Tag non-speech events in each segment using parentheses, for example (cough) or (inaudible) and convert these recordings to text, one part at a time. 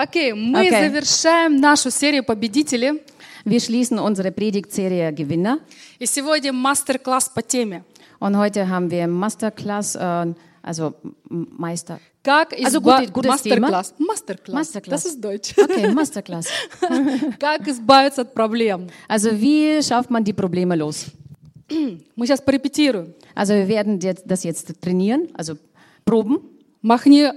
Окей, мы Окей. завершаем нашу серию победителей. Wir schließen unsere Predigtserie Gewinner. И сегодня мастер-класс по теме. Und heute haben wir Masterclass, äh, also Meister. Как Also gute- gutes Мастер-класс. Мастер-класс. Masterclass. Das ist Deutsch. Okay, Masterclass. Как избавиться от проблем. Also wie schafft man die Probleme los? Мы сейчас порепетируем. Also wir werden das jetzt trainieren, also proben. Махни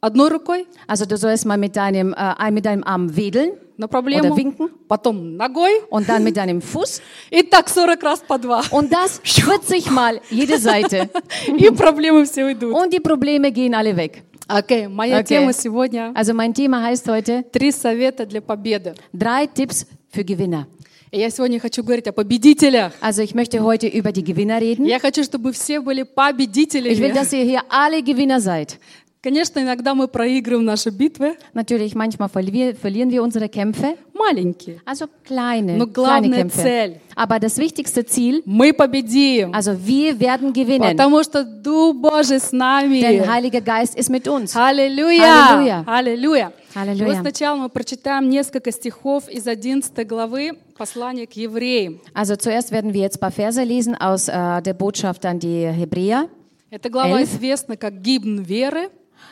одной рукой Also du sollst mal mit deinem, äh, mit deinem Arm wedeln на проблему, Oder winken. потом ногой. und dann mit deinem Fuß. И так 40 раз по два. Und das 40 Mal jede Seite. И проблемы все уйдут. Und die Probleme gehen alle weg. Окей, моя Окей. тема сегодня Also mein Thema heißt heute «Три совета для победы». drei Tipps für Gewinner. И я сегодня хочу говорить о победителях. Also ich möchte heute über die Gewinner reden. Я хочу, чтобы все были Ich will, победителями. dass ihr hier alle Gewinner seid. Конечно, иногда мы проигрываем наши битвы, Natürlich, manchmal verlier, verlieren wir unsere Kämpfe. маленькие. Also kleine, Но kleine главная Kämpfe. цель Aber das wichtigste Ziel, Мы победим, also wir werden gewinnen. потому что Дух Божий с Denn нами. Heiliger Geist ist mit uns. Аллилуйя! Аллилуйя. Аллилуйя! Вот сначала мы прочитаем несколько стихов из 11 главы послания к евреям. Also zuerst werden wir jetzt ein paar Verse lesen aus äh, der Botschaft an die Hebräer. Эта глава Эльф. известна как гимн веры.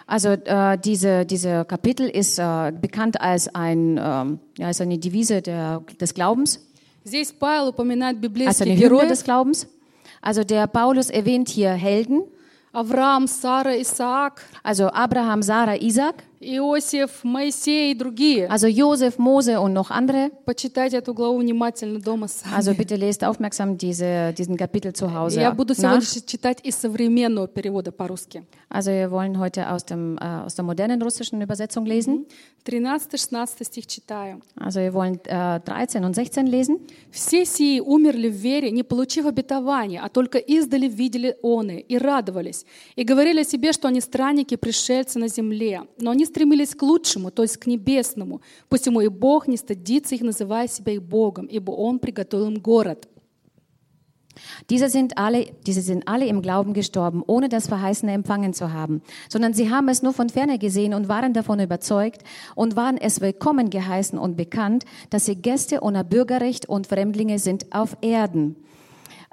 Also äh, diese, diese Kapitel ist äh, bekannt als, ein, ähm, ja, als eine Devise der, des Glaubens, Здесь Павел упоминает als библейских eine Hymne героев. des Glaubens. Also der Paulus erwähnt hier Helden, Авраам, Сара, Исаак, also Abraham, Sarah, Isaac, Иосиф, Моисей и другие. also Josef, Mose und noch andere. Почитайте эту главу внимательно дома сами. Also bitte lest aufmerksam diese, diesen Kapitel zu Hause Я буду nach. сегодня читать из современного перевода по-русски. Also wir wollen heute aus, dem, äh, aus der modernen russischen Übersetzung lesen. 13-16 стих читаю. Also wir wollen äh, 13 und 16 lesen. «Все сии умерли в вере, не получив обетования, а только издали видели оны и радовались, и говорили о себе, что они странники, пришельцы на земле. Но они стремились к лучшему, то есть к небесному. Посему и Бог не стыдится их, называя себя и Богом, ибо Он приготовил им город». Diese sind, alle, diese sind alle im Glauben gestorben, ohne das Verheißene empfangen zu haben, sondern sie haben es nur von ferne gesehen und waren davon überzeugt und waren es willkommen geheißen und bekannt, dass sie Gäste ohne Bürgerrecht und Fremdlinge sind auf Erden.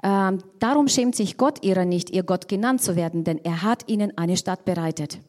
Ähm, darum schämt sich Gott ihrer nicht, ihr Gott genannt zu werden, denn er hat ihnen eine Stadt bereitet.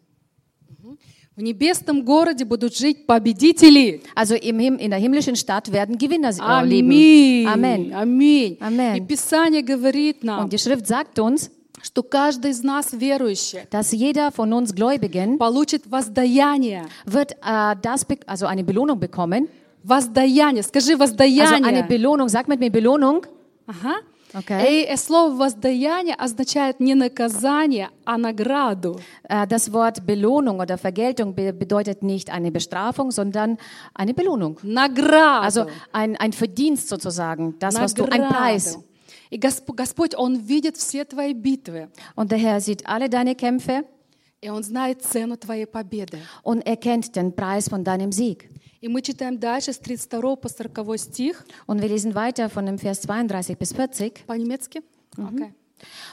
В небесном городе будут жить победители. Also im Him in der himmlischen Stadt werden Gewinner äh, leben. Аминь. Amen. Аминь. Amen. И Писание говорит нам, Und die Schrift sagt uns, что каждый из нас, верующий, dass jeder von uns Gläubigen получит воздаяние. wird äh, das, be- also eine Belohnung bekommen. Воздаяние. Скажи Also eine воздаяние. Belohnung, sag mit mir Belohnung. Ага. Okay. И э, слово воздаяние означает не наказание, а награду. Äh, das Wort Belohnung oder Vergeltung be bedeutet nicht eine Bestrafung, sondern eine Belohnung. Награду. Also ein, ein Verdienst sozusagen, das, was du, ein Награду. Preis. И Госп- Господь, Он видит все твои битвы. Und der Herr sieht alle deine Kämpfe И Он знает цену твоей победы. und erkennt den Preis von deinem Sieg. И мы читаем дальше с 32 по 40 стих Und wir lesen weiter von dem Vers 32 bis 40. по-немецки. Окей.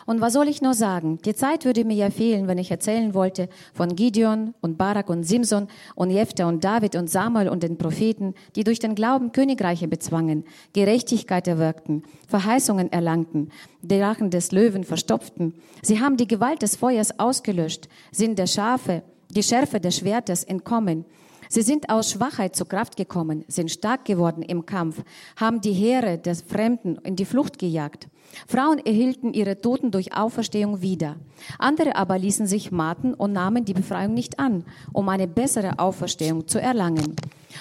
Und was soll ich nur sagen? Die Zeit würde mir ja fehlen, wenn ich erzählen wollte von Gideon und Barak und Simson und Jephthah und David und Samuel und den Propheten, die durch den Glauben Königreiche bezwangen, Gerechtigkeit erwirkten, Verheißungen erlangten, die Rachen des Löwen verstopften. Sie haben die Gewalt des Feuers ausgelöscht, sind der Schafe, die Schärfe des Schwertes entkommen. Sie sind aus Schwachheit zur Kraft gekommen, sind stark geworden im Kampf, haben die Heere des Fremden in die Flucht gejagt. Frauen erhielten ihre Toten durch Auferstehung wieder. Andere aber ließen sich maten und nahmen die Befreiung nicht an, um eine bessere Auferstehung zu erlangen.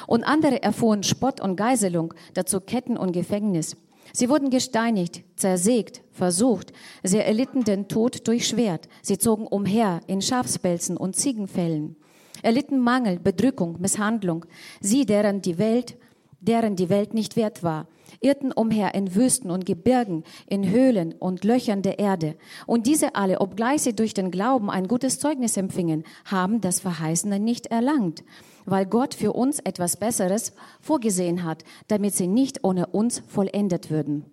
Und andere erfuhren Spott und Geiselung, dazu Ketten und Gefängnis. Sie wurden gesteinigt, zersägt, versucht. Sie erlitten den Tod durch Schwert. Sie zogen umher in Schafspelzen und Ziegenfällen erlitten Mangel, Bedrückung, Misshandlung. Sie, deren die Welt, deren die Welt nicht wert war, irrten umher in Wüsten und Gebirgen, in Höhlen und Löchern der Erde. Und diese alle, obgleich sie durch den Glauben ein gutes Zeugnis empfingen, haben das Verheißene nicht erlangt, weil Gott für uns etwas Besseres vorgesehen hat, damit sie nicht ohne uns vollendet würden.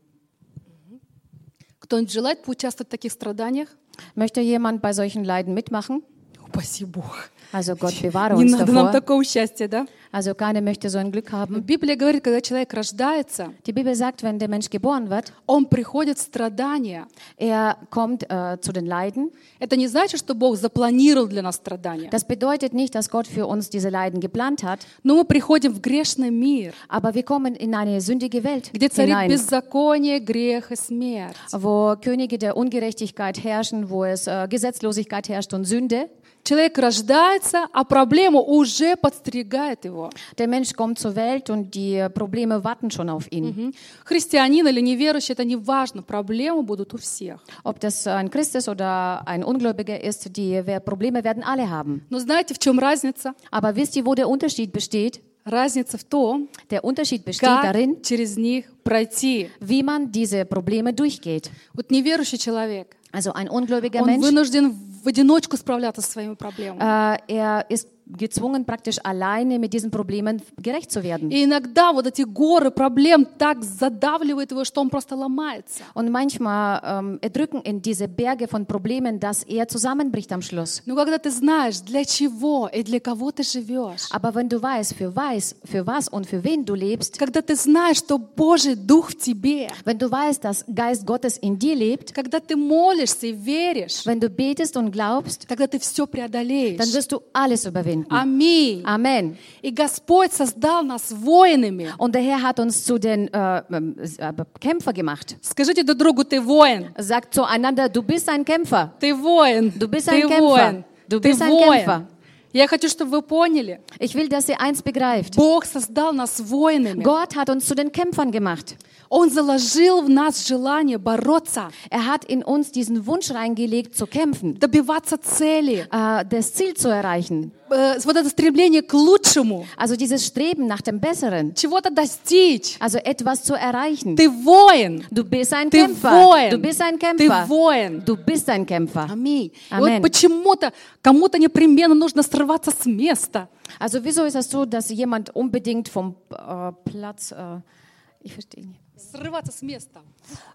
Möchte jemand bei solchen Leiden mitmachen? Упаси Бог. Also Gott bewahre Не uns надо нам davor. такого счастья, да? Also keiner möchte so ein Glück haben. Библия говорит, когда человек рождается, Die Bibel sagt, wenn der Mensch geboren wird, он приходит в страдания. er kommt äh, zu den Leiden. Это не значит, что Бог запланировал для нас страдания. Das bedeutet nicht, dass Gott für uns diese Leiden geplant hat, Но мы приходим в грешный мир, aber wir kommen in eine sündige Welt где царит hinein, беззаконие, грех и смерть. wo Könige der Ungerechtigkeit herrschen, wo es äh, Gesetzlosigkeit herrscht und Sünde. Человек рождается, а проблема уже подстерегает его. Der Mensch kommt zur Welt und die äh, Probleme warten schon auf ihn. Мгм. Христианин или неверующий, это не важно, проблемы будут у всех. Ob das ein Christ ist oder ein Ungläubiger ist, die Probleme werden alle haben. Но знаете, в чем разница? Aber wisst ihr, wo der Unterschied besteht? Разница в том, Der Unterschied besteht как darin, через них пройти. wie man diese Probleme durchgeht. Вот неверующий человек, Also ein ungläubiger он Mensch, вынужден в одиночку справляться со своими проблемами. ist gezwungen, praktisch alleine mit diesen Problemen gerecht zu werden. И иногда вот эти горы проблем так задавливают его, что он просто ломается. Und manchmal ähm, erdrücken in diese Berge von Problemen, dass er zusammenbricht am Schluss. Но когда ты знаешь, для чего и для кого ты живешь, Aber wenn du weißt, für was, für was und für wen du lebst, когда ты знаешь, что Божий Дух в тебе, wenn du weißt, dass Geist Gottes in dir lebt, когда ты молишься и веришь, wenn du betest und glaubst, тогда ты все dann преодолеешь. wirst du alles überwinden. finden. Amen. Amen. Und der Herr hat uns zu den äh, ähm, äh Kämpfer gemacht. Sagt zueinander, du bist ein Kämpfer. Du bist ein Kämpfer. Du bist ein Kämpfer. Я хочу, чтобы вы поняли. Ich will, dass ihr eins begreift. Бог создал нас воинами. Gott hat uns zu den Kämpfern gemacht. Он заложил в нас желание бороться, Er hat in uns diesen Wunsch reingelegt, zu kämpfen, добиваться цели. äh, das Ziel zu erreichen. Э, Вот это стремление к лучшему, Also dieses Streben nach dem Besseren. чего-то достичь. Also etwas zu erreichen. Ты воин. Du bist ein Ты Kämpfer. воин. Du bist ein Ты Kämpfer. воин. Du bist ein Kämpfer. Аминь. И Амен. вот почему-то кому-то непременно нужно срываться с места. Also wieso ist das so, dass jemand unbedingt vom äh, Platz, äh, ich verstehe nicht. Срываться с места.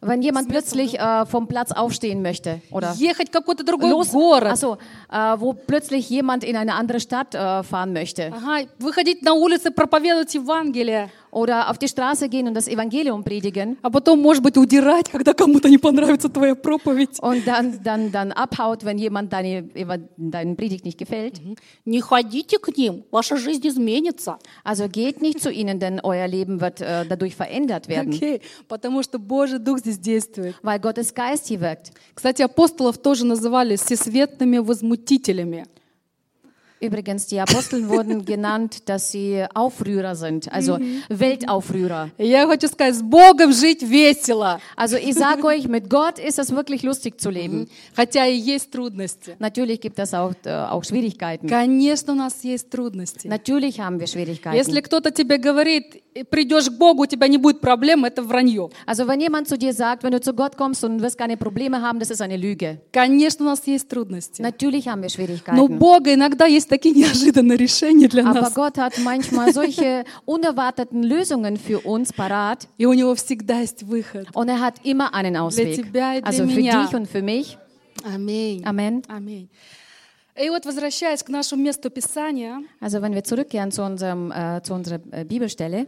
Wenn jemand plötzlich äh, vom Platz aufstehen möchte oder Ехать в какой-то другой los, город. also, äh, wo plötzlich jemand in eine andere Stadt äh, fahren möchte Ага, выходить на улицы, проповедовать Евангелие. oder auf die Straße gehen und das Evangelium predigen А потом, может быть, удирать, когда (laughs) кому-то не понравится твоя проповедь. und dann, dann, dann abhaut, wenn jemand deine, Eva- deine Predigt nicht gefällt. Не ходите к ним, ваша жизнь изменится. Also geht nicht zu ihnen, denn euer Leben wird äh, dadurch verändert werden, Окей, потому что Божий Дух здесь действует. weil Gottes Geist hier wirkt. Кстати, апостолов тоже называли всесветными возмутителями. Übrigens, die Apostel (laughs) wurden genannt, dass sie Aufrührer sind, also Weltaufrührer. И я хочу сказать, с Богом жить весело, Also ich sage euch, mit Gott ist es wirklich lustig zu leben. хотя и есть трудности. Natürlich gibt es auch, äh, auch Schwierigkeiten. Конечно, у нас есть трудности. Natürlich haben wir Schwierigkeiten. Если кто-то тебе говорит, придешь к Богу, у тебя не будет проблем, это вранье. Also wenn jemand zu dir sagt, wenn du zu Gott kommst und wirst keine Probleme haben, das ist eine Lüge. Конечно, у нас есть трудности. Natürlich haben wir Но у Schwierigkeiten. Бога иногда есть такие неожиданные решения для Aber нас. Gott hat manchmal solche unerwarteten Lösungen für uns parat И у Него всегда есть выход. und er hat immer einen Ausweg. тебя и для Also für меня. dich und für mich. Аминь. Amen. Аминь. И вот возвращаясь к нашему месту Писания, Also wenn wir zurückkehren zu, unserem, äh, zu unserer äh, Bibelstelle,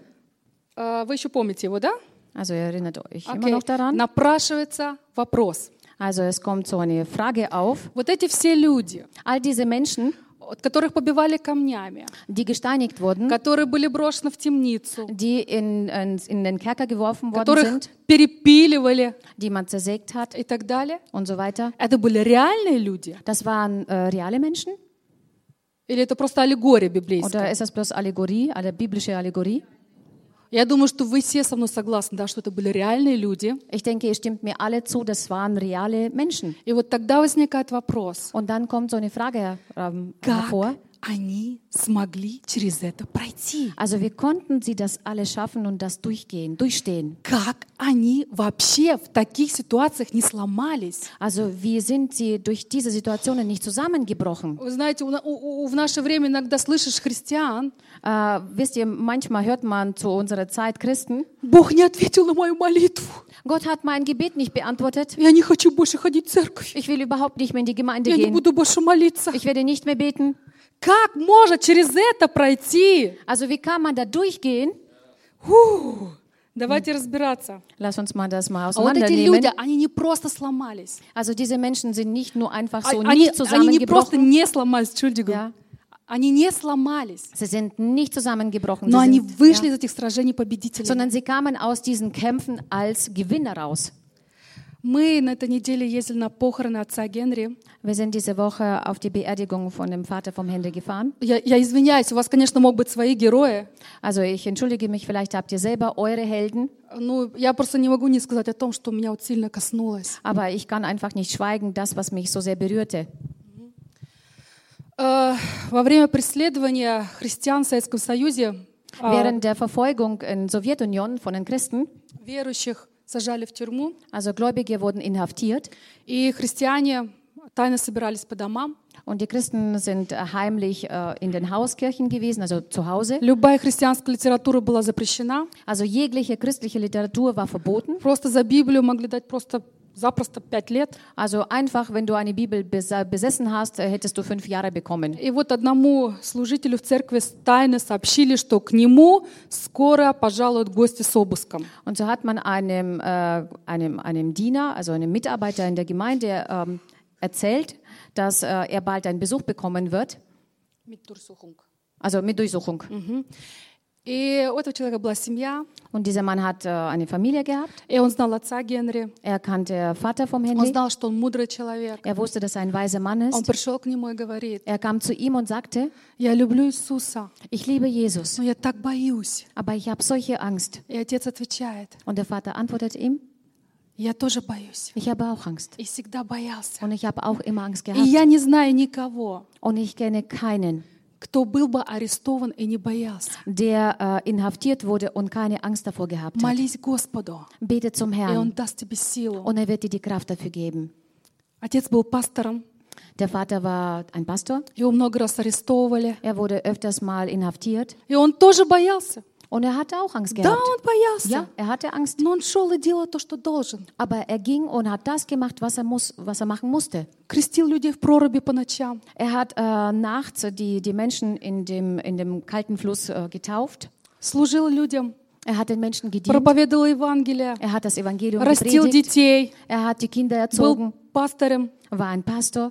э, вы еще помните его, да? also ihr erinnert euch immer Окей. noch daran. Напрашивается вопрос. Also es kommt so eine Frage auf. Вот эти все люди, All diese Menschen, От которых побивали камнями, die gesteinigt wurden, которые были брошены в темницу, die in, in, in den Kerker geworfen worden которых sind, перепиливали die man zersägt hat и так далее, und so weiter. это были реальные люди? Das waren äh, reale Menschen? Или это просто аллегория библейская? Oder ist das bloß Allegorie, eine biblische Allegorie? Я думаю, что вы все со мной согласны, да, что это были реальные люди. Ich denke, ihr stimmt mir alle zu, das waren reale Menschen. И вот тогда возникает вопрос, Und dann kommt so eine Frage ähm, как hervor. Also wie konnten sie das alles schaffen und das durchgehen, durchstehen? Also wie sind sie durch diese Situationen nicht zusammengebrochen? Äh, wisst ihr, manchmal hört man zu unserer Zeit Christen. Gott hat mein Gebet nicht beantwortet. Ich will überhaupt nicht mehr in die Gemeinde gehen. Ich werde nicht mehr beten. Как может через это пройти? Also wie kann man da durchgehen? Фу. Давайте разбираться. Lass uns mal das mal А вот эти auseinandernehmen. люди, они не просто сломались. Also diese Menschen sind nicht nur einfach А- so Они, nicht они не просто zusammengebrochen. не сломались, Entschuldigung. Ja. Они не сломались, Sie sind nicht zusammengebrochen, но sie они sind, вышли ja, из этих сражений победителями. sondern sie kamen aus diesen Kämpfen als Gewinner raus. Мы на этой неделе ездили на похороны отца Генри. Wir sind diese Woche auf die Beerdigung von dem Vater vom Henry gefahren. Я, я извиняюсь, у вас, конечно, могут быть свои герои. Also ich entschuldige mich, vielleicht habt ihr selber eure Helden, Ну, я просто не могу не сказать о том, что меня вот сильно коснулось. aber ich kann einfach nicht schweigen, das, was mich so sehr berührte. Э, Во время преследования христиан в Советском Союзе э, Während der Verfolgung in Sowjetunion von den Christen, верующих сажали в тюрьму, also Gläubige wurden inhaftiert и христиане тайно собирались по домам. und die Christen sind äh, heimlich äh, in den Hauskirchen gewesen, also zu Hause. Любая христианская литература была запрещена. Also jegliche christliche Literatur war verboten. Просто за Библию могли дать просто запросто пять лет. Also einfach, wenn du eine Bibel bes- besessen hast, äh, hättest du fünf Jahre bekommen. И вот одному служителю в церкви тайно сообщили, что к нему скоро пожалуют гости с обыском. Und so hat man einem, äh, einem, einem Diener, also einem Mitarbeiter in der Gemeinde, ähm, erzählt, dass äh, er bald einen Besuch bekommen wird, also mit Durchsuchung. И у этого человека была семья, Und dieser Mann hat äh, eine Familie gehabt. и он знал отца Генри. Er kannte Vater vom Он Henry. знал, что он мудрый человек. Er wusste, dass er ein weiser Mann Он ist. пришел к нему и говорит, Er kam zu ihm und sagte, я люблю Иисуса, ich liebe Jesus, но я так боюсь. aber ich habe solche Angst. И отец отвечает, Und der Vater antwortet ihm, я тоже боюсь. ich habe auch Angst. И всегда боялся. Und ich habe auch immer Angst И gehabt. я не знаю никого, Und ich kenne keinen, Кто был бы арестован и не боялся. der äh, inhaftiert wurde und keine Angst davor gehabt hat. Молись Господу, Bete zum и Он Herrn даст тебе силу. und er wird dir die Kraft dafür geben. Отец был пастором, Der Vater war ein Pastor. его много раз арестовывали. Er wurde öfters mal inhaftiert И он тоже боялся. und er hatte auch Angst Да, gehabt. он боялся. Ja, er hatte Angst. Но он шел и делал то, что должен. Aber er ging und hat das gemacht, was er, muss, was er machen musste. Крестил людей в проруби по ночам. Er hat äh, nachts die, die Menschen in dem, in dem kalten Fluss äh, getauft. Служил людям. Er hat den Menschen gedient. Проповедовал Евангелие. Er hat das Evangelium Растил gepredigt. детей. Er hat die Kinder Был erzogen. пастором. War ein Pastor.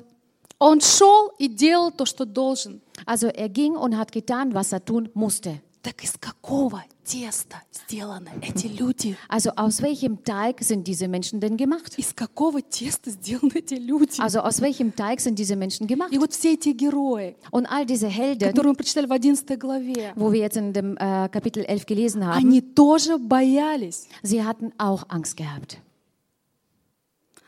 Он шел и делал то, что должен. Also er ging und hat getan, was er tun musste. Так из какого теста сделаны эти люди? Also aus welchem Teig sind diese Menschen denn gemacht? Из какого теста сделаны эти люди? Also aus welchem Teig sind diese Menschen gemacht? И вот все эти герои, Und all diese Helden, которые мы прочитали в 11 главе, wo wir jetzt in dem äh, Kapitel 11 gelesen haben, они тоже боялись. sie hatten auch Angst gehabt.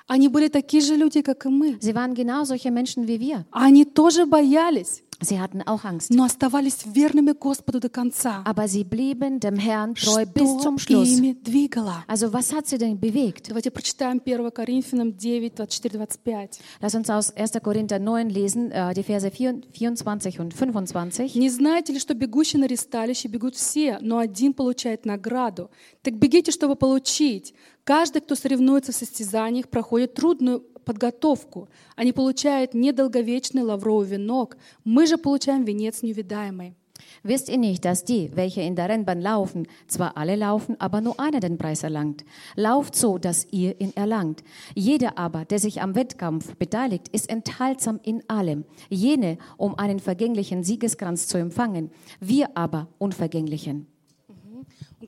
Они были такие же люди, как и мы. Sie waren genau solche Menschen wie wir. Они тоже боялись, Sie hatten auch Angst. но оставались верными Господу до конца. Aber sie blieben dem Herrn treu bis Что zum Schluss. ими двигало? Also was hat sie denn bewegt? Давайте прочитаем 1 Коринфянам 9, 24-25. Lass uns aus 1. Korinther 9 lesen, äh, die Verse 4 24 und 25. Не знаете ли, что бегущие на ресталище бегут все, но один получает награду? Так бегите, чтобы получить. Каждый, кто соревнуется в состязаниях, проходит трудную подготовку. Они получают недолговечный лавровый венок. Мы же получаем венец неувидаемый. Wisst ihr nicht, dass die, welche in der Rennbahn laufen, zwar alle laufen, aber nur einer den Preis erlangt? Lauft so, dass ihr ihn erlangt. Jeder aber, der sich am Wettkampf beteiligt, ist enthaltsam in allem. Jene, um einen vergänglichen Siegeskranz zu empfangen, wir aber unvergänglichen.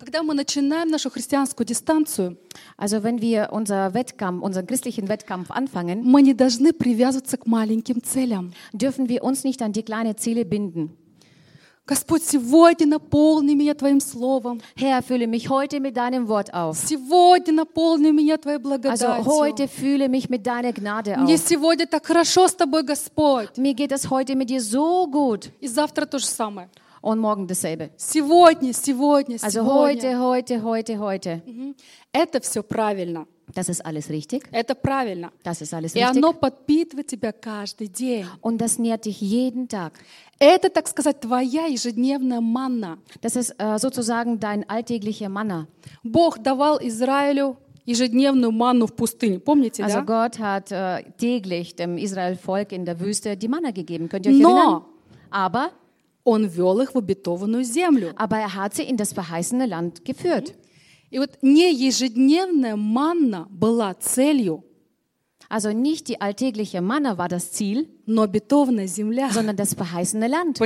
Когда мы начинаем нашу христианскую дистанцию, Also wenn wir unser Wettkampf, unseren christlichen Wettkampf anfangen, мы не должны привязываться к маленьким целям. dürfen wir uns nicht an die kleine Ziele binden. Господь, сегодня наполни меня Твоим Словом. Herr, fülle mich heute mit deinem Wort auf. Сегодня наполни меня Твоей Also благодатью. heute fühle mich mit deiner Gnade Мне auf. сегодня так хорошо с Тобой, Господь. Mir geht es heute mit dir so gut. И завтра то же самое. Und morgen dasselbe. Сегодня, сегодня, Also сегодня. heute, heute, heute, heute. Мгм. Это все правильно. Das ist alles richtig. Это правильно. Das ist alles И richtig. оно подпитывает тебя каждый день. Und das nährt dich jeden Tag. Это, так сказать, твоя ежедневная манна. Das ist äh, sozusagen dein alltäglicher Manna. Бог давал Израилю ежедневную манну в пустыне. Помните, Also да? Gott hat äh, täglich dem Israel-Volk in der Wüste die Manna gegeben. Könnt ihr euch erinnern? Но Aber, aber er hat sie in das verheißene Land geführt. Also nicht die alltägliche Manna war das Ziel, sondern das verheißene Land.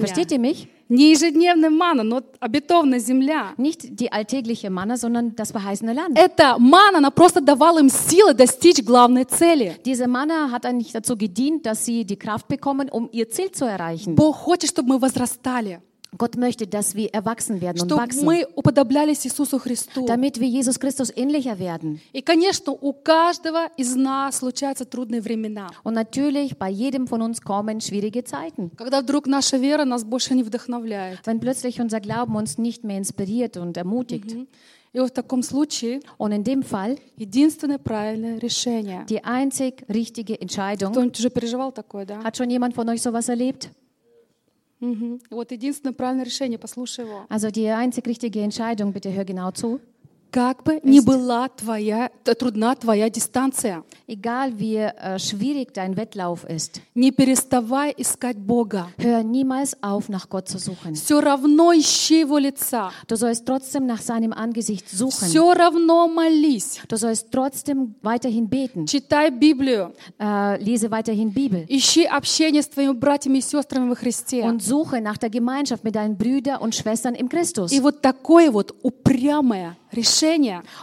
Versteht ihr mich? Не ежедневная манна, но обетованная земля. Nicht die alltägliche Manna, sondern das verheißene Land. Эта манна, она просто давала им силы достичь главной цели. Diese Manna hat eigentlich dazu gedient, dass sie die Kraft bekommen, um ihr Ziel zu erreichen. Бог хочет, чтобы мы возрастали, Gott möchte, dass wir erwachsen werden und чтобы wachsen, мы уподоблялись Иисусу Христу. damit wir Jesus Christus ähnlicher werden. И, конечно, у каждого из нас случаются трудные времена, Und natürlich, bei jedem von uns kommen schwierige Zeiten. когда вдруг наша вера нас больше не вдохновляет. Wenn plötzlich unser Glauben uns nicht mehr inspiriert und ermutigt. И вот в таком случае Und in dem Fall единственное правильное решение. die einzig richtige Entscheidung. Кто-нибудь уже переживал такое, да? Hat schon jemand von euch sowas erlebt? Мгм. Вот единственное правильное решение, послушай его. Also die einzig richtige Entscheidung, bitte hör genau zu. Как бы ни была твоя, трудна твоя дистанция, Egal wie äh, schwierig dein Wettlauf ist, не переставай искать Бога. hör niemals auf, nach Gott zu suchen. Все равно ищи Его лица. Du sollst trotzdem nach seinem Angesicht suchen. Все равно молись. Du sollst trotzdem weiterhin beten. Читай Библию. Äh, lese weiterhin Bibel. Ищи общение с твоими братьями и сестрами во Христе. Und suche nach der Gemeinschaft mit deinen Brüdern und Schwestern im Christus. И вот такое вот упрямое решение,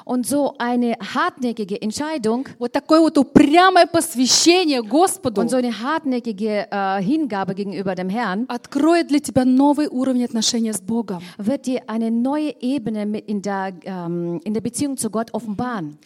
Und so eine hartnäckige Entscheidung вот такое вот упрямое посвящение Господу und so eine hartnäckige äh, Hingabe gegenüber dem Herrn откроет для тебя новый уровень отношения с Богом. wird dir eine neue Ebene mit in, der, ähm, in der Beziehung zu Gott offenbaren.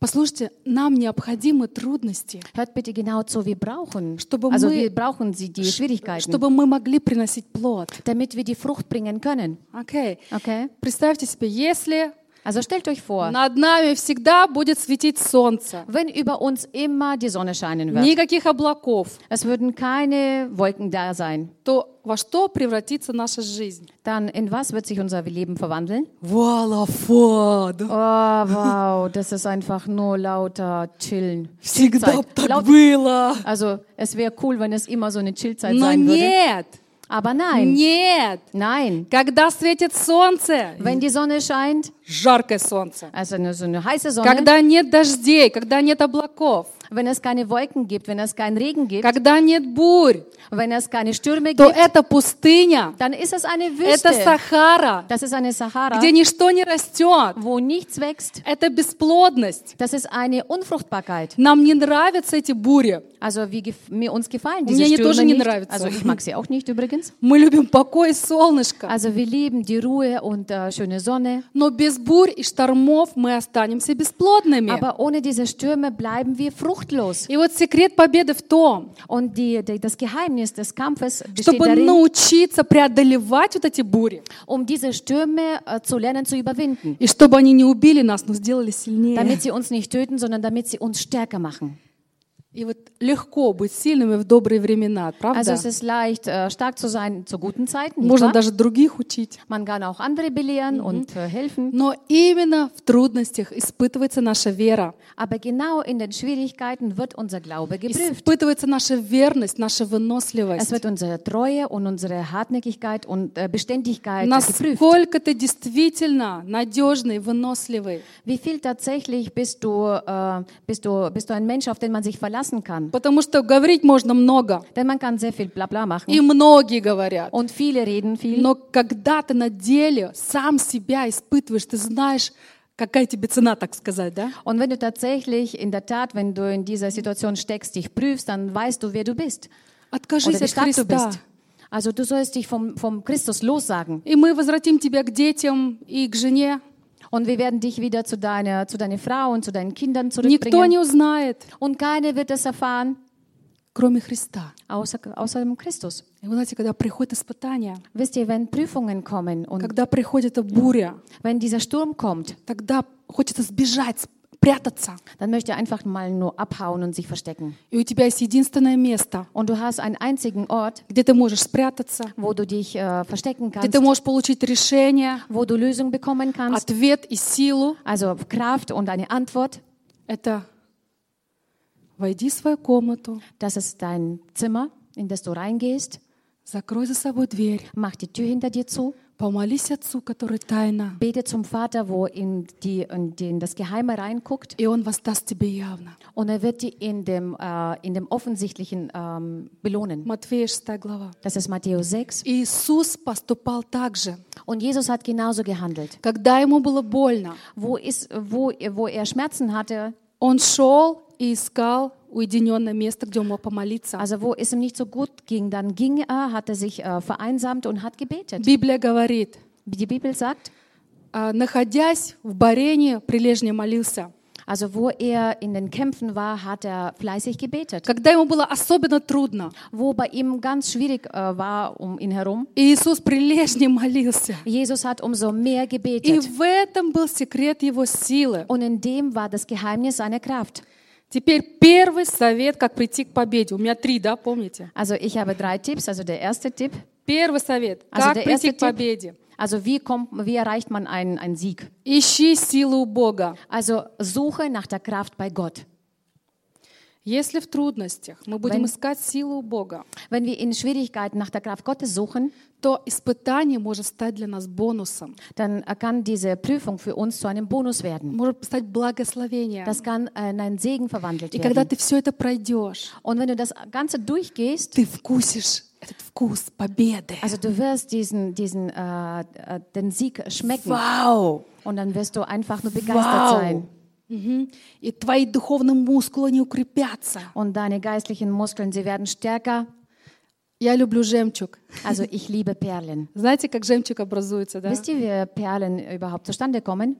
Послушайте, нам необходимы трудности, Hört bitte genau zu, wir brauchen, Чтобы also мы- wir brauchen sie, die Schwierigkeiten, чтобы мы могли приносить плод. damit wir die Frucht bringen können. Окей. Okay? Представьте себе, если Also stellt euch vor, над нами всегда будет светить солнце, wenn über uns immer die Sonne scheinen wird, никаких облаков, es würden keine Wolken da sein, то во что превратится наша жизнь? dann in was wird sich unser Leben verwandeln? Валафон! Oh, wow, das ist einfach nur lauter Chillen. Всегда Chillzeit. так Laut- было. Also es wäre cool, wenn es immer so eine Chillzeit Но sein würde. нет, Aber nein, нет. nein. Когда светит солнце, Wenn die Sonne scheint, жаркое солнце. also so eine heiße Sonne, Когда нет дождей, когда нет облаков, wenn es keine Wolken gibt, wenn es keinen Regen gibt, когда нет бурь, wenn es keine Stürme то gibt, это пустыня, dann ist es eine это Wüste. Сахара, Das ist eine Sahara, где ничто не растет. wo nichts wächst. Это бесплодность. Das ist eine Unfruchtbarkeit. Нам не nравятся эти бури. Also wie mir uns gefallen diese Мне они Stürme тоже не nicht. нравятся. Also ich mag sie auch nicht übrigens. Мы любим покой и солнышко. Also wir lieben die Ruhe und äh, schöne Sonne. Но без бурь и штормов мы останемся бесплодными. Aber ohne diese Stürme bleiben wir fruchtlos. И вот секрет победы в том, Und die, die, das Geheimnis des Kampfes чтобы darin, научиться преодолевать вот эти бури. um diese Stürme äh, zu lernen zu überwinden. И чтобы они не убили нас, но сделали сильнее. Damit sie uns nicht töten, sondern damit sie uns stärker machen. И вот легко быть сильными в добрые времена, Also правда? es ist leicht, äh, stark zu sein zu guten Zeiten. Nicht Можно wahr? даже других учить. Man kann auch andere belehren und äh, helfen. Но именно в трудностях испытывается наша вера, Aber genau in den Schwierigkeiten wird unser Glaube geprüft. испытывается наша верность, наша Es выносливость. wird unsere Treue und unsere Hartnäckigkeit und äh, Beständigkeit geprüft. Насколько ты действительно надежный, выносливый. Wie viel tatsächlich bist du, äh, bist du, bist du ein Mensch, auf den man sich verlassen kann? Kann? Потому что говорить можно много, Denn man kann sehr viel Blabla machen и многие говорят. und viele reden viel. Но когда ты на деле сам себя испытываешь, ты знаешь, какая тебе цена, так сказать, да? Und wenn du tatsächlich in der Tat, wenn du in dieser Situation steckst, dich prüfst, dann weißt du, wer du bist Откажись от Христа. Also du sollst dich vom, vom Christus lossagen. И мы возвратим тебя к детям и к жене. Und wir werden dich wieder zu deiner, zu deiner Frau und zu deinen Kindern Никто zurückbringen. не узнает, Und keiner wird es erfahren, кроме Христа. außer, außer Christus. И вы знаете, когда приходят испытания, Wisst ihr, wenn Prüfungen kommen und когда приходит буря, wenn dieser Sturm kommt, тогда хочется сбежать, прятаться. dann möchte er einfach mal nur abhauen und sich verstecken. И у тебя есть единственное место, Und du hast einen einzigen Ort, где ты можешь спрятаться, wo du dich äh, verstecken где kannst, ты можешь получить решение, wo du Lösung bekommen kannst, ответ и силу. also Kraft und eine Antwort. Это войди в свою комнату, Das ist dein Zimmer, in das du reingehst, Закрой за собой дверь. Mach die Tür hinter dir zu. Помолись Отцу, который тайна, Bete zum Vater, wo in, die, in, den, das Geheime reinguckt. и Он воздаст тебе явно. Und er wird die in dem, äh, in dem Offensichtlichen ähm, belohnen. Матфея 6 глава. Das ist Matthäus 6. Иисус поступал так же. Und Jesus hat genauso gehandelt. Когда ему было больно, Wo, ist, wo, wo er Schmerzen hatte, он шел и искал уединенное место, где он мог помолиться. also wo es ihm nicht so gut ging, dann ging er, hat er sich äh, vereinsamt und hat gebetet. Библия говорит, Wie die Bibel sagt, а, находясь в Барене, прилежно молился. also wo er in den Kämpfen war, hat er fleißig gebetet. Когда ему было особенно трудно, Wo bei ihm ganz schwierig äh, war um ihn herum, Иисус прилежнее молился. Jesus hat umso mehr И gebetet. в этом был секрет его силы. Und in dem war das Geheimnis seiner Kraft. Теперь первый совет, как прийти к победе. У меня три, да, помните? Also ich habe drei Tipps. Also der erste Tipp, Первый совет, Also как прийти к победе. also wie, kommt, wie erreicht man einen, einen Sieg? Ищи силу Бога. Also suche nach der Kraft bei Gott. Если в трудностях мы будем Wenn- искать силу у Бога, Wenn wir in Schwierigkeiten nach der Kraft Gottes suchen, то испытание может стать для нас бонусом, dann kann diese Prüfung für uns zu einem Bonus werden. может стать благословением. Das kann in einen Segen verwandelt И когда werden. ты все это пройдешь, Und wenn du das Ganze durchgehst, ты вкусишь этот вкус победы. also du wirst diesen, diesen, äh, äh, den Sieg schmecken Вау! und dann wirst du einfach nur begeistert Вау! sein. Мгм. И твои духовные мускулы не укрепятся. Und deine geistlichen Muskeln, sie werden stärker. Я люблю жемчуг. Also ich liebe Perlen. Знаете, как жемчуг образуется, да? Wisst ihr, wie Perlen überhaupt zustande kommen?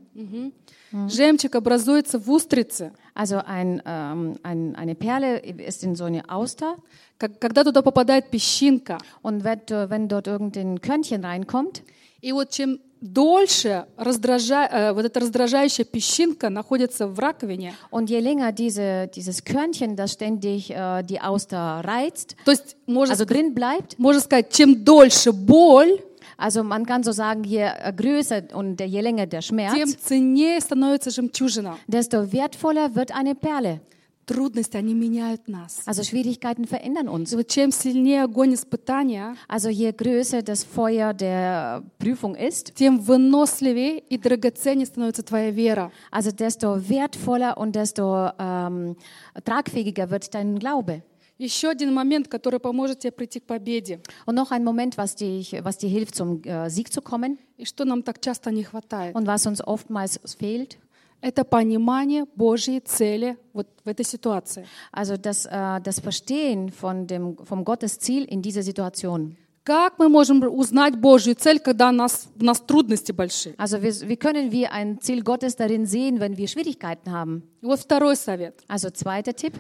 Жемчуг образуется в устрице. Also ein, ähm, ein, eine Perle ist in so eine Auster Как- Когда туда попадает песчинка, und wenn, wenn dort irgendein Körnchen reinkommt, и вот чем дольше раздража- э, вот эта раздражающая песчинка находится в раковине, und je länger diese, dieses Körnchen, das ständig äh, die Auster reizt, то есть можно, also ск- drin bleibt, можно сказать, чем дольше боль, also man kann so sagen, je äh, größer und je länger der тем Schmerz, ценнее становится жемчужина. desto wertvoller wird eine Perle. Трудности, они меняют нас. Also Schwierigkeiten verändern uns. И вот чем сильнее огонь испытания, Also je größer das Feuer der Prüfung ist, тем выносливее и драгоценнее становится твоя вера. also desto wertvoller und desto ähm, tragfähiger wird dein Glaube. Еще один момент, который поможет тебе прийти к победе. Und noch ein Moment, was dir, was dir hilft, zum äh, Sieg zu kommen И что нам так часто не хватает. und was uns oftmals fehlt. Это понимание Божьей цели вот в этой ситуации. Also das, äh, das Verstehen von dem, vom Gottes Ziel in dieser Situation. Как мы можем узнать Божью цель, когда у нас, у нас трудности большие? Also wie, wie können wir ein Ziel Gottes darin sehen, wenn wir Schwierigkeiten haben? Вот второй совет. Also zweiter Tipp,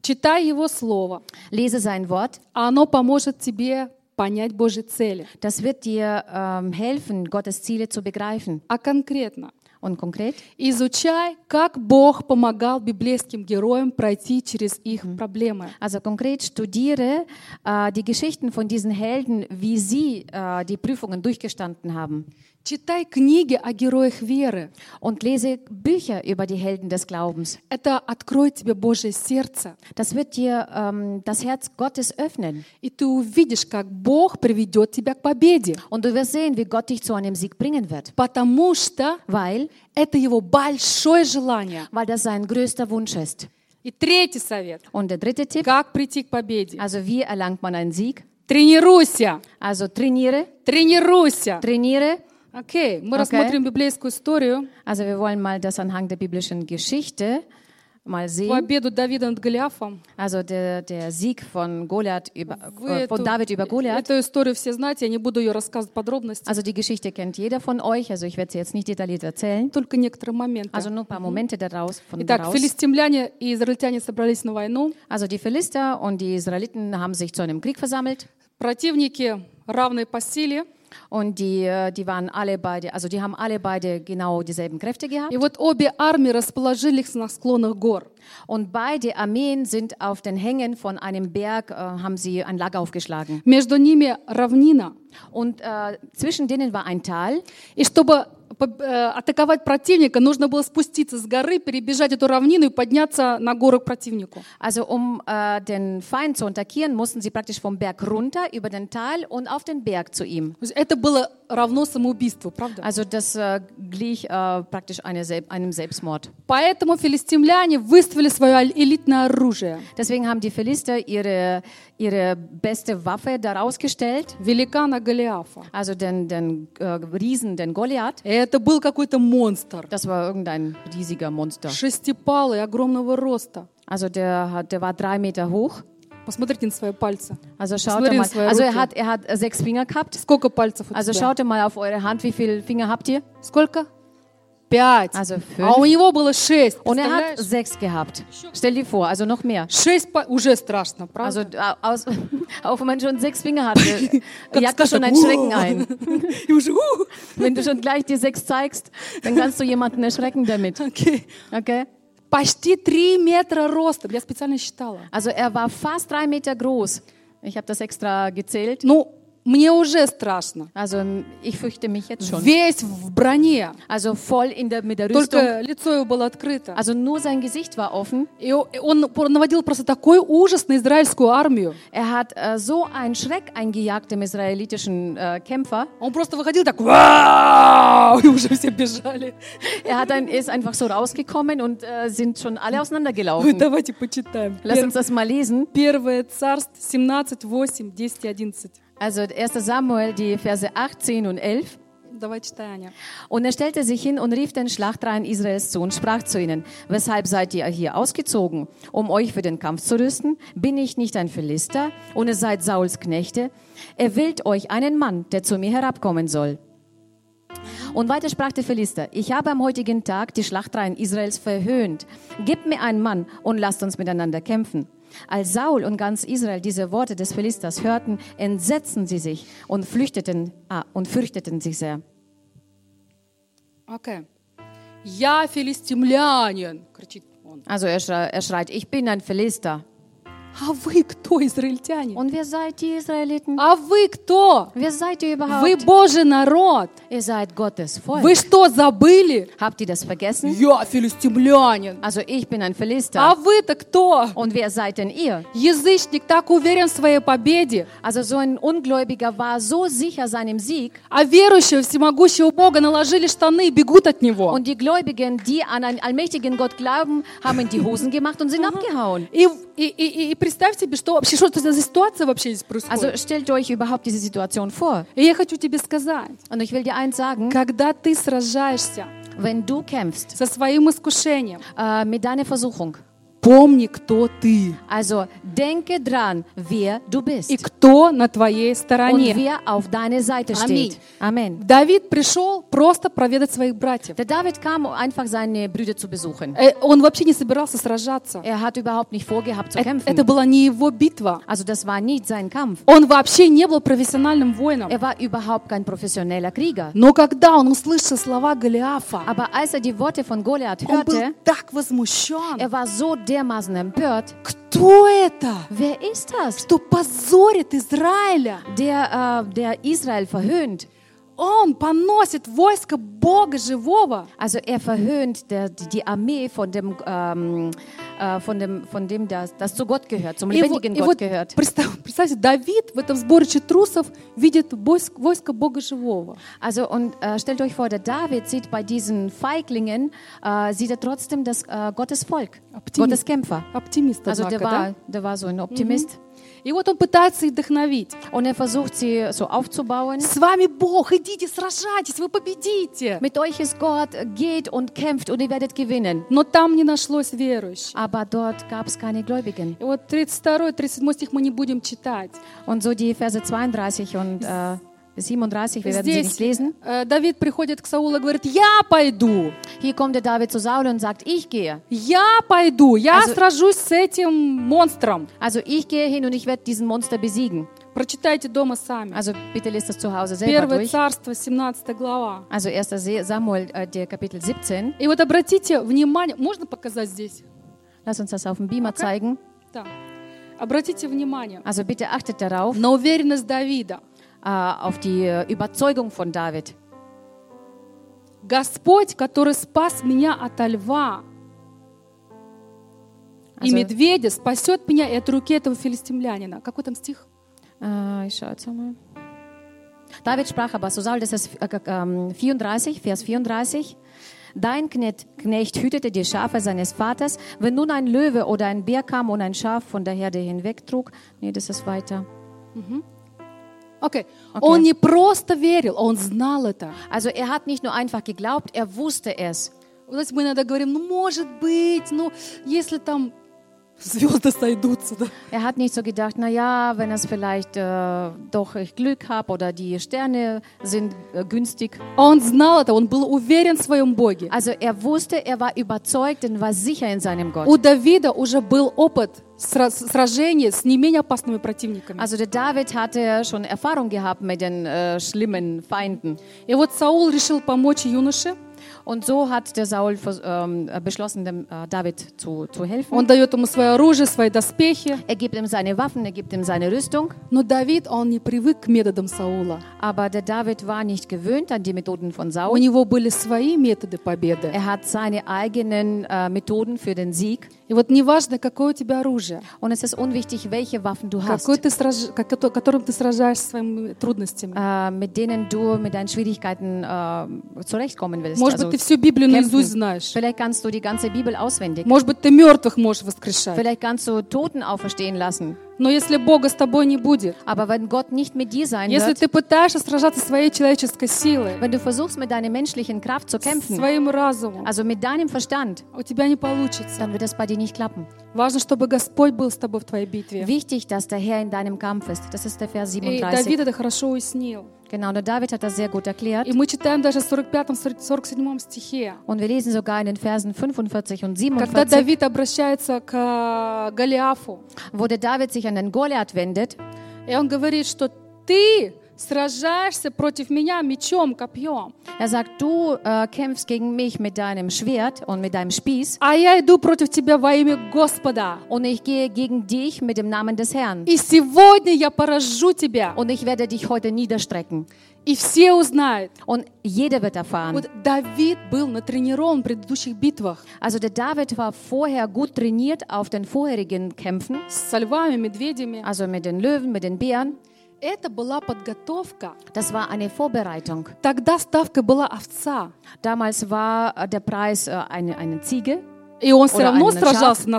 Читай Его Слово, lese sein Wort. а оно поможет тебе понять Божьи цели. Das wird dir ähm, helfen, Gottes Ziele zu begreifen. А конкретно, Und konkret, изучай, как Бог помогал библейским героям пройти через их проблемы. also konkret studiere äh, die Geschichten von diesen Helden, wie sie äh, die Prüfungen durchgestanden haben. Читай книги о героях веры. Und lese Bücher über die Helden des Glaubens. Это откроет тебе Божье сердце. Das wird dir ähm, das Herz Gottes öffnen. И ты увидишь, как Бог приведет тебя к победе. Und du wirst sehen, wie Gott dich zu einem Sieg bringen wird. Потому что Weil, это его большое желание. weil das sein größter Wunsch ist. И третий совет. Und der dritte Tipp, Как прийти к победе? also wie erlangt man einen Sieg? Тренируйся. Also trainiere, Тренируйся. trainiere. Окей, мы Окей. рассмотрим библейскую историю Also wir wollen mal das anhand der biblischen Geschichte mal по sehen. победу Давида над Голиафом. Also der, der Sieg von, Goliath über, Вы äh, von эту, David über Goliath. эту историю все знаете, я не буду ее рассказывать подробности, Also die Geschichte kennt jeder von euch, also ich werde sie jetzt nicht detailliert erzählen. только некоторые моменты. Also nur ein paar Momente daraus, von Итак, daraus. филистимляне и израильтяне собрались на войну. Also die Philister und die Israeliten haben sich zu einem Krieg versammelt Противники равные по силе. und die, äh, die waren alle beide, also die haben alle beide genau dieselben Kräfte gehabt. И вот обе армии расположились на склонах гор. Und beide Armeen sind auf den Hängen von einem Berg, äh, haben sie ein Lager aufgeschlagen. Между ними равнина. Und äh, zwischen denen war ein Tal. И чтобы по- э, Атаковать противника, нужно было спуститься с горы, перебежать эту равнину и подняться на гору к противнику. Also um äh, den Feind zu attackieren, mussten sie praktisch vom Berg runter, über den Tal und auf den Berg zu ihm. Это было равно самоубийству, правда? Also das äh, glich äh, praktisch eine einem Selbstmord. Поэтому филистимляне выставили свое элитное оружие. Deswegen haben die Philister ihre, ihre beste Waffe da rausgestellt, Великана Голиафа. also den, den äh, Riesen, den Goliath. И это был какой-то монстр. Das war irgendein riesiger Monster. Шестипалый, огромного роста. Also der, hat, der war drei Meter hoch. Посмотрите на свои пальцы. Also schaut Смотри mal. на свои Also er руки. hat, er hat äh, sechs Finger gehabt. Сколько пальцев у Also тебя? schaut mal auf eure Hand, wie viele Finger habt ihr? Сколько? Пять. Also А у fünf. него было шесть. Und er hat Представляешь? sechs gehabt. Stell dir vor, also noch mehr. Шесть па- уже страшно, Also правда? äh, aus, (laughs) auch wenn man schon sechs Finger hatte, (laughs) Как jagt das schon скажет, ein (laughs) Schrecken ein. И уже, ух, Wenn du schon gleich die sechs zeigst, dann kannst du jemanden erschrecken damit. окей. Okay? Почти три метра роста. Я специально считала. Also er war fast drei Meter groß. Ich habe das extra gezählt. Ну, мне уже страшно. Also ich fürchte mich jetzt schon. Весь в броне. Also voll in der, mit der Rüstung. Только лицо его было открыто. Also nur sein Gesicht war offen. И он наводил просто такой ужас на израильскую армию. Er hat äh, so einen Schreck eingejagt dem israelitischen äh, Kämpfer. Он просто выходил так, «Вау!» и уже все бежали. Er hat ein, ist einfach so rausgekommen und äh, sind schon alle auseinandergelaufen. давайте почитаем. Lass uns das mal lesen. Первое царство 17, 8, 10, 11. Also 1 Samuel, die Verse 18 und 11. Und er stellte sich hin und rief den Schlachtreihen Israels zu und sprach zu ihnen, weshalb seid ihr hier ausgezogen, um euch für den Kampf zu rüsten? Bin ich nicht ein Philister und ihr seid Sauls Knechte? Er wählt euch einen Mann, der zu mir herabkommen soll. Und weiter sprach der Philister, ich habe am heutigen Tag die Schlachtreihen Israels verhöhnt. Gebt mir einen Mann und lasst uns miteinander kämpfen. Als Saul und ganz Israel diese Worte des Philisters hörten, entsetzten sie sich und flüchteten ah, und fürchteten sich sehr. Okay. Ja, Philistimianien, Also er, schreit, ich bin ein Philister. А вы кто, израильтяне? Und wer seid ihr Israeliten? А вы кто? Wer seid ihr Вы überhaupt? Божий народ. Ihr seid Gottes Volk. Вы что, забыли? Habt ihr das vergessen? Я филистимлянин. Also ich bin ein Philister. А вы-то кто? Und wer seid denn ihr? Язычник так уверен в своей победе, Also so ein Ungläubiger war so sicher seinem Sieg. а верующие всемогущего Бога наложили штаны и бегут от Него. Und die Gläubigen, die an einen allmächtigen Gott glauben, haben die Hosen gemacht und sind abgehauen. И, и, и, и представь себе, что вообще, что это за ситуация вообще здесь Also происходит. stellt euch überhaupt diese Situation vor. И я хочу тебе сказать, Und ich will dir eins sagen, когда ты сражаешься wenn du kämpfst со своим искушением, äh, mit deiner Versuchung, помни, кто ты also denke dran, wer du bist. и кто на твоей und стороне. wer auf deiner Seite steht. Amen. Давид пришел просто проведать своих братьев. Der David kam, um einfach seine Brüder zu besuchen. Э, Он вообще не собирался сражаться. Er hat überhaupt nicht vorgehabt zu Э- kämpfen. Это была не его битва. Also das war nie sein Kampf. Он вообще не был профессиональным воином. Er war überhaupt kein professioneller Krieger. Но когда он услышал слова Голиафа, Aber als er die Worte von Goliath он был hörte, так возмущен. er war so dermaßen empört. Кто это? Wer ist das? Что позорит Израиля? Der, äh, der Israel verhöhnt. Он поносит войско Бога живого. Also er verhöhnt der, die die Armee von dem, ähm, äh, von dem, von dem das, das zu Gott gehört, zum И, вот- lebendigen и Gott вот gehört. представь- представьте, Давид в этом сборище трусов видит войск- войско Бога живого. Also und äh, stellt euch vor, der David sieht bei diesen Feiglingen, äh, sieht er trotzdem das äh, Gottes Volk, Optimist. Gottes Kämpfer. Оптимист, Also der однако, да? war, der war so ein Optimist. И вот он пытается их вдохновить. Und er versucht sie so aufzubauen. С вами Бог, идите, сражайтесь, вы победите. Mit euch ist Gott, geht und kämpft und ihr werdet gewinnen. Но там не нашлось верующих. Aber dort gab es keine Gläubigen. И вот 32-37 стих мы не будем читать. Und so die Verse 32 und äh, 37, wir werden sie Здесь nicht lesen. э, Давид приходит к Саулу и говорит, я пойду, Hier kommt der David zu Saul und sagt, ich gehe. я пойду, я Also- сражусь с этим монстром. Also ich gehe hin und ich werde diesen Monster besiegen. Прочитайте дома сами. Also bitte lest das zu Hause selber Первое durch. царство, 17 глава. Also 1. Se- Samuel, äh, Kapitel 17. И вот обратите внимание, можно показать здесь? Lass uns das auf dem Beamer Okay. zeigen. Да. Обратите внимание Also bitte achtet darauf, на уверенность Давида. äh, auf die äh, Überzeugung von David. Господь, который спас меня от льва и Also- медведя, спасет меня и от руки этого филистимлянина. Какой там стих? Äh, ich schaue jetzt mal. David sprach aber, so Saul, das ist äh, ähm, 34, Vers 34. Dein Knecht, Knecht hütete die Schafe seines Vaters. Wenn nun ein Löwe oder ein Bär kam und ein Schaf von der Herde hinwegtrug, nee, das ist weiter. Окей. Он не просто верил, он знал это. Also er hat nicht nur einfach geglaubt, er wusste es. Вы Знаете, мы иногда говорим, ну, может быть, ну, если там звезды сойдутся, да. Er hat nicht so gedacht, na ja, wenn es vielleicht äh, doch ich Glück habe oder die Sterne sind äh, günstig. Он знал это, он был уверен в своем Боге. Also er wusste, er war überzeugt und war sicher in seinem Gott. У Давида уже был опыт сра- сражения с не менее опасными противниками. Also der David hatte schon Erfahrung gehabt mit den äh, schlimmen Feinden. И вот Саул решил помочь юноше. Und so hat der Saul vers- ähm, beschlossen, dem äh, David zu, zu helfen. Он дает ему свое оружие, свои доспехи. er gibt ihm seine Waffen, er gibt ihm seine Rüstung. Но Давид, он не привык к методам Саула. Aber der David war nicht gewöhnt an die Methoden von У Saul. него были свои методы победы. Er hat seine eigenen äh, Methoden für den Sieg. И вот неважно, какое у тебя оружие, Und es ist unwichtig, welche Waffen du hast, какой ты сраж- как- кото- которым ты сражаешься со своими трудностями. äh, mit denen du mit deinen Schwierigkeiten äh, zurechtkommen willst. Может Also, быть, ты всю Библию kämpfen. наизусть знаешь. vielleicht kannst du die ganze Bibel auswendig. Может быть, ты мертвых можешь воскрешать. Vielleicht kannst du Toten auferstehen lassen. Но если Бога с тобой не будет, Aber wenn Gott nicht mit dir sein если wird, ты пытаешься сражаться своей человеческой силой, wenn du versuchst, mit deiner menschlichen Kraft zu kämpfen, своим разумом, also mit deinem Verstand, у тебя не получится. dann wird das bei dir nicht klappen. Важно, чтобы Господь был с тобой в твоей битве. Wichtig, dass der Herr in deinem Kampf ist. Das ist der Vers И 37. Давид это хорошо уяснил. Genau, der David hat das sehr gut erklärt. И мы читаем даже в 45-47 стихе, Und wir lesen sogar in den Versen 45 und когда 47, Давид обращается к э, Голиафу, wo der David sich an den Goliath wendet и он говорит, что ты сражаешься против меня мечом, копьем, Er sagt, du äh, kämpfst gegen mich mit deinem Schwert und mit deinem Spieß а я иду против тебя во имя Господа. und ich gehe gegen dich mit dem Namen des Herrn. И сегодня я поражу тебя, Und ich werde dich heute niederstrecken. и все узнают. Und jeder wird erfahren. Вот Давид был натренирован в предыдущих битвах Also der David war vorher gut trainiert auf den vorherigen Kämpfen, со львами, медведями. also mit den Löwen, mit den Bären. Это была подготовка. Das war eine Vorbereitung. Тогда ставка была овца. Damals war äh, der Preis äh, eine, eine Ziege. И он все равно сражался на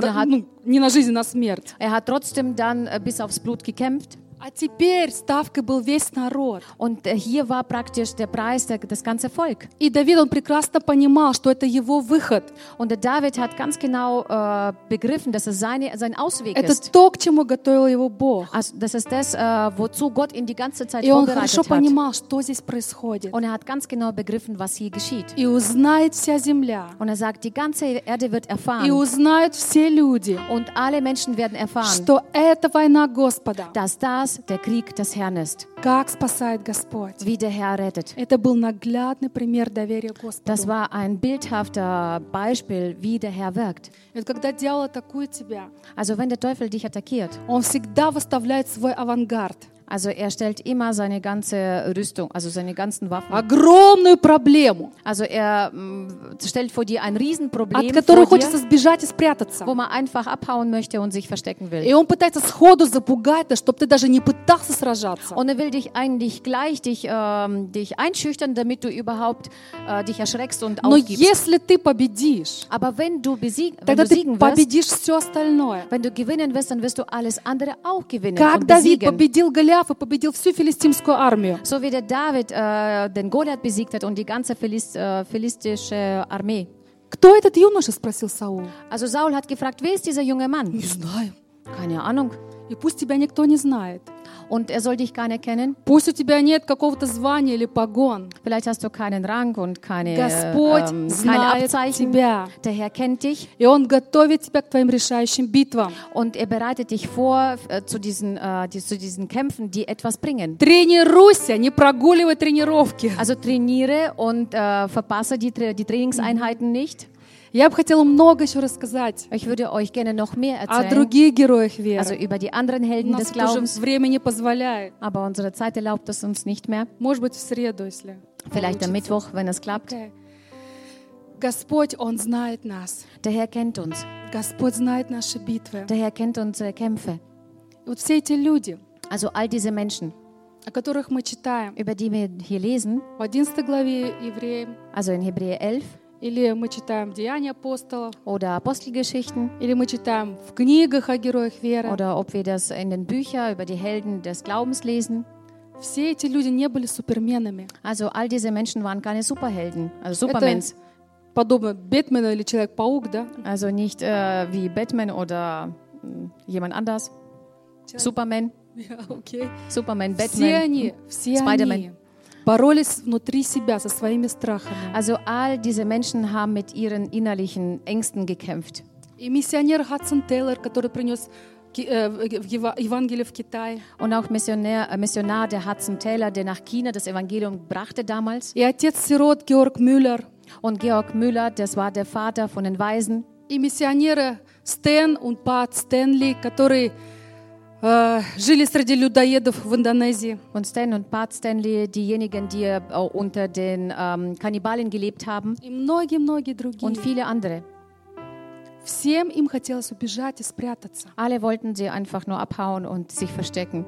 да, ну, не на жизнь, а на смерть. Er hat trotzdem dann äh, bis aufs Blut gekämpft. А теперь ставкой был весь народ. Und äh, hier war praktisch der Preis das ganze Volk. И Давид, он прекрасно понимал, что это его выход. Und der David hat ganz genau äh, begriffen, dass es seine, sein Ausweg Это ist. то, к чему готовил его Бог. Also, das ist das, äh, wozu Gott ihn die ganze Zeit И он хорошо hat. понимал, что здесь происходит. Und er hat ganz genau begriffen, was hier geschieht. И узнает вся земля. Und er sagt, die ganze Erde wird И erfahren. узнают все люди, Und alle Menschen werden erfahren, что это война Господа. dass das der Krieg des Herrn ist, Как спасает Господь. wie der Herr rettet. Это был наглядный пример доверия Господу. Das war ein bildhafter Beispiel, wie der Herr wirkt. И вот когда дьявол атакует тебя, Also wenn der Teufel dich attackiert, он всегда выставляет свой авангард. also er stellt immer seine ganze Rüstung, also seine ganzen Waffen. Огромную проблему, Also er mm, stellt vor dir ein от Riesenproblem которой vor хочется dir, сбежать и спрятаться. wo man einfach abhauen möchte und sich verstecken will. И он пытается сходу запугать, чтобы ты даже не пытался сражаться. Und er will dich eigentlich gleich dich, ähm, dich einschüchtern, damit du überhaupt äh, dich erschreckst und Но aufgibst. если ты победишь, Aber wenn du, besieg, wenn тогда du ты siegen wirst, победишь все остальное. wenn du gewinnen wirst, dann wirst du alles andere auch gewinnen Как und Давид besiegen. победил Голиафа, победил всю филистимскую армию. So wie der David äh, den Goliath besiegt hat und die ganze Philist, äh, philistische Armee. Кто этот юноша? спросил Саул. Also Saul hat gefragt, wer ist dieser junge Mann? Не знаю. Keine Ahnung. И пусть тебя никто не знает. Und er soll dich gar nicht kennen. Пусть у тебя нет какого-то звания или погон. Vielleicht hast du keinen Rang und keine, Господь ähm, keine знает Abzeichen. тебя. Der Herr kennt dich И Он готовит тебя к твоим решающим битвам. und er bereitet dich vor äh, zu, diesen, äh, die, zu diesen Kämpfen, die etwas bringen. Тренируйся, не прогуливай тренировки. Also trainiere und äh, verpasse die, Tra- die Trainingseinheiten nicht. Я бы хотела много еще рассказать Ich würde euch gerne noch mehr о erzählen, других героях веры. also über die anderen У Helden нас des тоже Glaubens, время не позволяет. aber unsere Zeit erlaubt es uns nicht mehr. Может быть, в среду, если Vielleicht am получится. Mittwoch, wenn es klappt. Окей. Господь, Он знает нас. Der Herr kennt uns. Господь знает наши битвы. Der Herr kennt unsere Kämpfe. И вот все эти люди, Also all diese Menschen, о которых мы читаем über die wir hier lesen, в 11 главе Евреям, also in Hebräer 11 или мы читаем Деяния апостолов, oder Apostelgeschichten или мы читаем в книгах о героях веры, oder ob wir das in den Büchern über die Helden des Glaubens lesen. все эти люди не были суперменами. Also all diese Menschen waren keine Superhelden, also Supermans. Подобно Бэтмену или Человек-паук, да? Also nicht äh, wie Batman oder mh, jemand anders. Superman, (laughs) Ja, окей. Superman, Все Batman. они, все Spider-Man. они боролись внутри себя со своими страхами. Also all diese Menschen haben mit ihren innerlichen Ängsten gekämpft. И миссионер Хадсон Тейлор, который принес ки- э, в- в Ева- Евангелие в Китай, Und auch Missionär, äh, Missionar der Hudson Taylor, der nach China das Evangelium brachte damals. и отец-сирот Георг Мюллер, Und Georg Müller, das war der Vater von den Weisen. и миссионеры Стэн и Пат Стэнли, которые э, жили среди людоедов в Индонезии. Und Stan und Bart Stanley, diejenigen, die äh, unter den ähm, Kannibalen gelebt haben. И многие-многие другие. Und viele andere. Всем им хотелось убежать и спрятаться. Alle wollten sie einfach nur abhauen und sich verstecken.